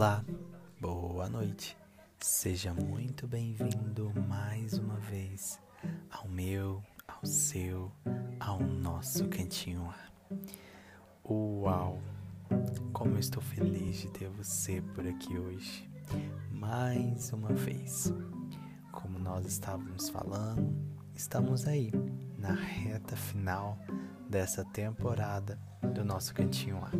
Olá, boa noite. Seja muito bem-vindo mais uma vez ao meu, ao seu, ao nosso cantinho. Uau! Como eu estou feliz de ter você por aqui hoje, mais uma vez. Como nós estávamos falando, estamos aí na reta final dessa temporada do nosso cantinho lá.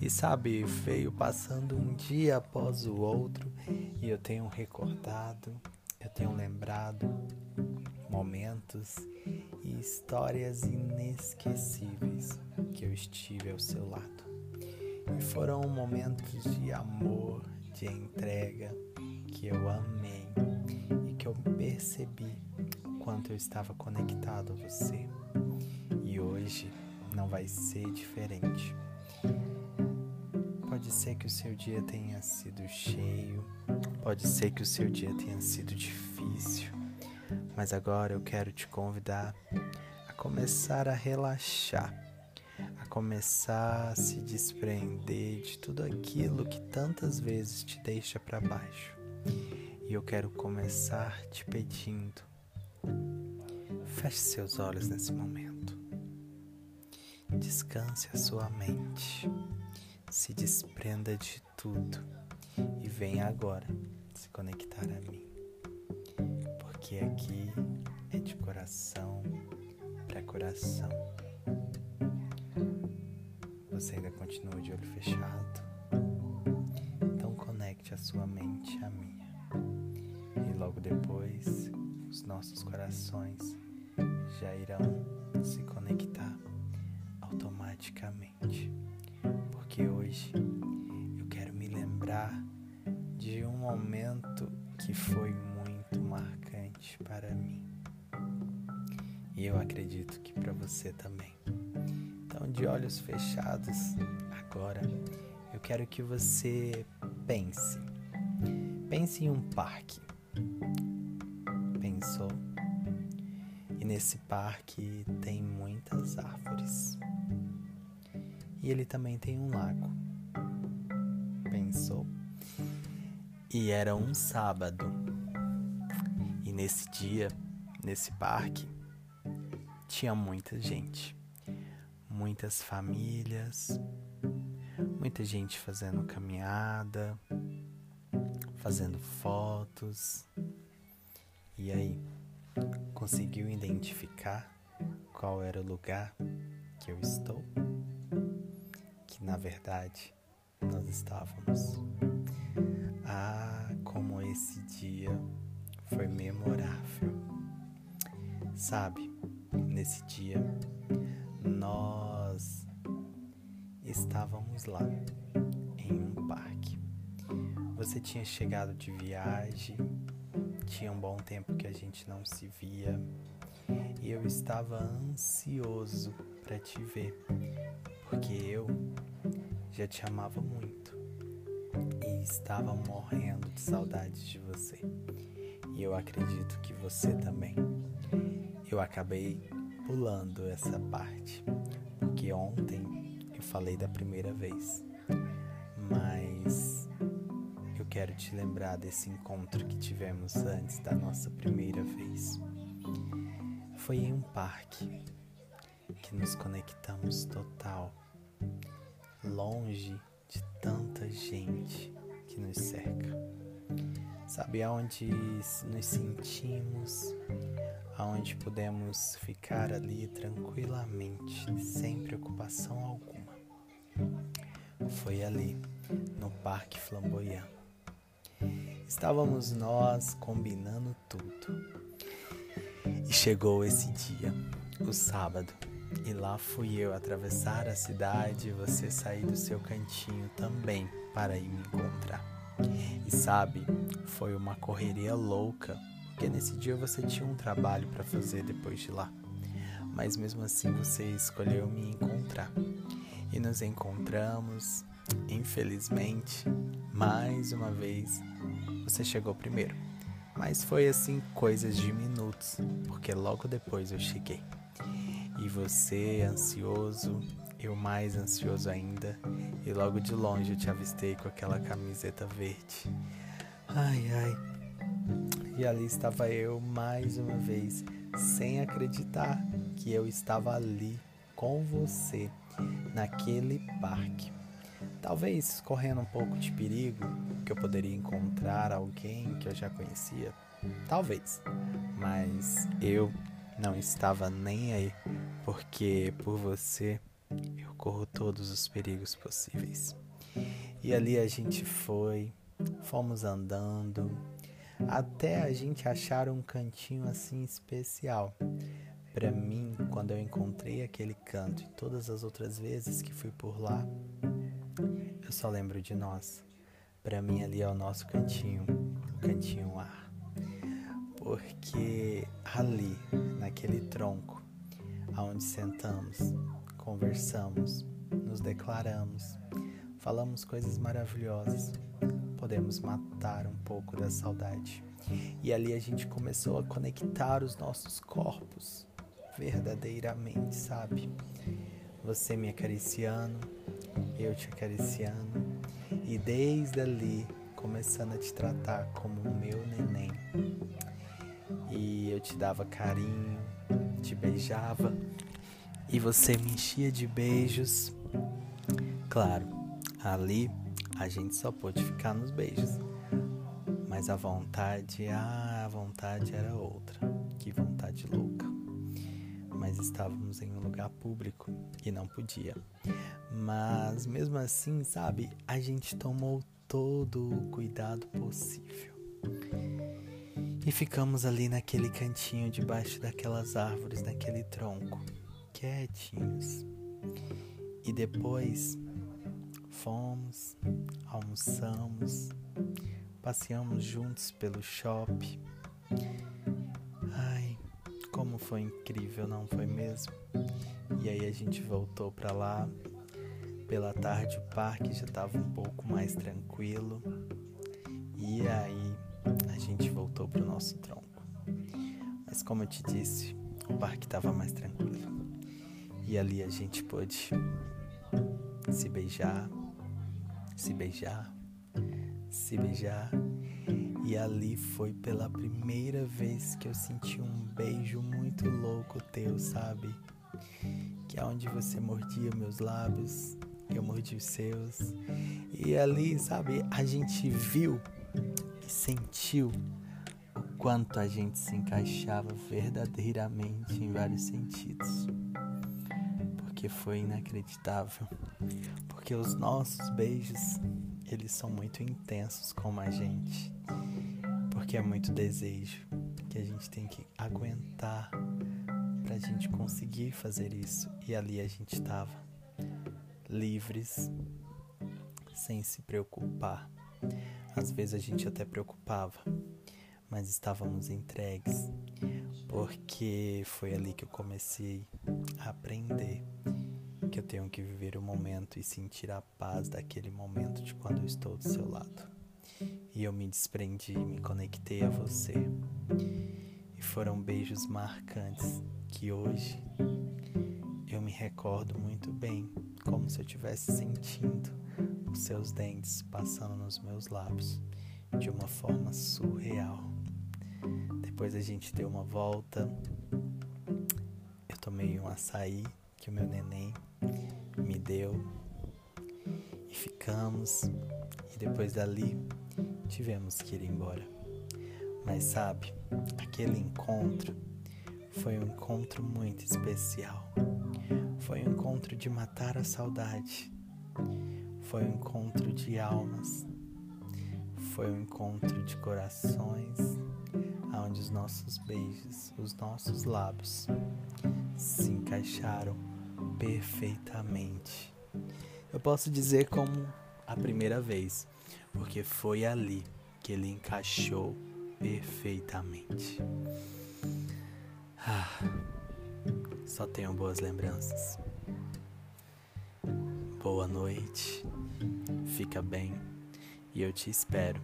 E sabe, veio passando um dia após o outro e eu tenho recordado, eu tenho lembrado momentos e histórias inesquecíveis que eu estive ao seu lado. E foram momentos de amor, de entrega que eu amei e que eu percebi quanto eu estava conectado a você. Hoje não vai ser diferente. Pode ser que o seu dia tenha sido cheio, pode ser que o seu dia tenha sido difícil, mas agora eu quero te convidar a começar a relaxar, a começar a se desprender de tudo aquilo que tantas vezes te deixa para baixo. E eu quero começar te pedindo, feche seus olhos nesse momento. Descanse a sua mente. Se desprenda de tudo e venha agora se conectar a mim. Porque aqui é de coração para coração. Você ainda continua de olho fechado? Então conecte a sua mente à minha. E logo depois, os nossos corações já irão automaticamente. Porque hoje eu quero me lembrar de um momento que foi muito marcante para mim. E eu acredito que para você também. Então, de olhos fechados, agora eu quero que você pense. Pense em um parque. Pensou? E nesse parque tem muitas árvores. E ele também tem um lago. Pensou? E era um sábado. E nesse dia, nesse parque, tinha muita gente. Muitas famílias, muita gente fazendo caminhada, fazendo fotos. E aí, conseguiu identificar qual era o lugar que eu estou? Que na verdade nós estávamos. Ah, como esse dia foi memorável. Sabe, nesse dia nós estávamos lá em um parque. Você tinha chegado de viagem, tinha um bom tempo que a gente não se via e eu estava ansioso para te ver, porque eu já te amava muito e estava morrendo de saudades de você. E eu acredito que você também. Eu acabei pulando essa parte, porque ontem eu falei da primeira vez, mas eu quero te lembrar desse encontro que tivemos antes da nossa primeira vez. Foi em um parque que nos conectamos total, longe de tanta gente que nos cerca. Sabe aonde nos sentimos, aonde podemos ficar ali tranquilamente, sem preocupação alguma. Foi ali, no Parque Flamboyant. Estávamos nós combinando tudo. E chegou esse dia, o sábado, e lá fui eu atravessar a cidade e você sair do seu cantinho também para ir me encontrar. E sabe, foi uma correria louca, porque nesse dia você tinha um trabalho para fazer depois de lá. Mas mesmo assim você escolheu me encontrar. E nos encontramos, infelizmente, mais uma vez, você chegou primeiro. Mas foi assim coisas de minutos, porque logo depois eu cheguei. E você, ansioso, eu mais ansioso ainda, e logo de longe eu te avistei com aquela camiseta verde. Ai, ai. E ali estava eu mais uma vez, sem acreditar que eu estava ali com você, naquele parque. Talvez correndo um pouco de perigo, que eu poderia encontrar alguém que eu já conhecia. Talvez. Mas eu não estava nem aí, porque por você eu corro todos os perigos possíveis. E ali a gente foi, fomos andando, até a gente achar um cantinho assim especial. Para mim, quando eu encontrei aquele canto e todas as outras vezes que fui por lá, eu só lembro de nós. Para mim ali é o nosso cantinho, o cantinho ar. Porque ali, naquele tronco, aonde sentamos, conversamos, nos declaramos, falamos coisas maravilhosas, podemos matar um pouco da saudade. E ali a gente começou a conectar os nossos corpos verdadeiramente, sabe? Você me acariciando, eu te acariciando, e desde ali começando a te tratar como o meu neném. E eu te dava carinho, te beijava e você me enchia de beijos. Claro, ali a gente só pôde ficar nos beijos. Mas a vontade, ah, a vontade era outra. Que vontade louca. Mas estávamos em um lugar público e não podia. Mas mesmo assim, sabe, a gente tomou todo o cuidado possível. E ficamos ali naquele cantinho debaixo daquelas árvores, naquele tronco quietinhos. E depois fomos, almoçamos, passeamos juntos pelo shopping. Ai, como foi incrível, não foi mesmo? E aí a gente voltou para lá. Pela tarde o parque já estava um pouco mais tranquilo. E aí a gente voltou pro nosso tronco. Mas como eu te disse, o parque estava mais tranquilo. E ali a gente pôde se beijar, se beijar, se beijar. E ali foi pela primeira vez que eu senti um beijo muito louco teu, sabe? Que é onde você mordia meus lábios, eu mordi os seus. E ali, sabe, a gente viu sentiu o quanto a gente se encaixava verdadeiramente em vários sentidos porque foi inacreditável. Porque os nossos beijos, eles são muito intensos como a gente. Porque é muito desejo que a gente tem que aguentar pra gente conseguir fazer isso. E ali a gente estava livres, sem se preocupar. Às vezes a gente até preocupava, mas estávamos entregues, porque foi ali que eu comecei a aprender que eu tenho que viver o momento e sentir a paz daquele momento de quando eu estou do seu lado. E eu me desprendi, me conectei a você. E foram beijos marcantes que hoje eu me recordo muito bem, como se eu estivesse sentindo os seus dentes passando nos meus lábios de uma forma surreal. Depois a gente deu uma volta, eu tomei um açaí que o meu neném me deu e ficamos. E depois dali tivemos que ir embora. Mas sabe, aquele encontro foi um encontro muito especial. Foi um encontro de matar a saudade. Foi um encontro de almas. Foi um encontro de corações, onde os nossos beijos, os nossos lábios se encaixaram perfeitamente. Eu posso dizer como a primeira vez, porque foi ali que ele encaixou perfeitamente. Ah, só tenho boas lembranças. Boa noite, fica bem e eu te espero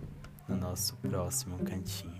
no nosso próximo cantinho.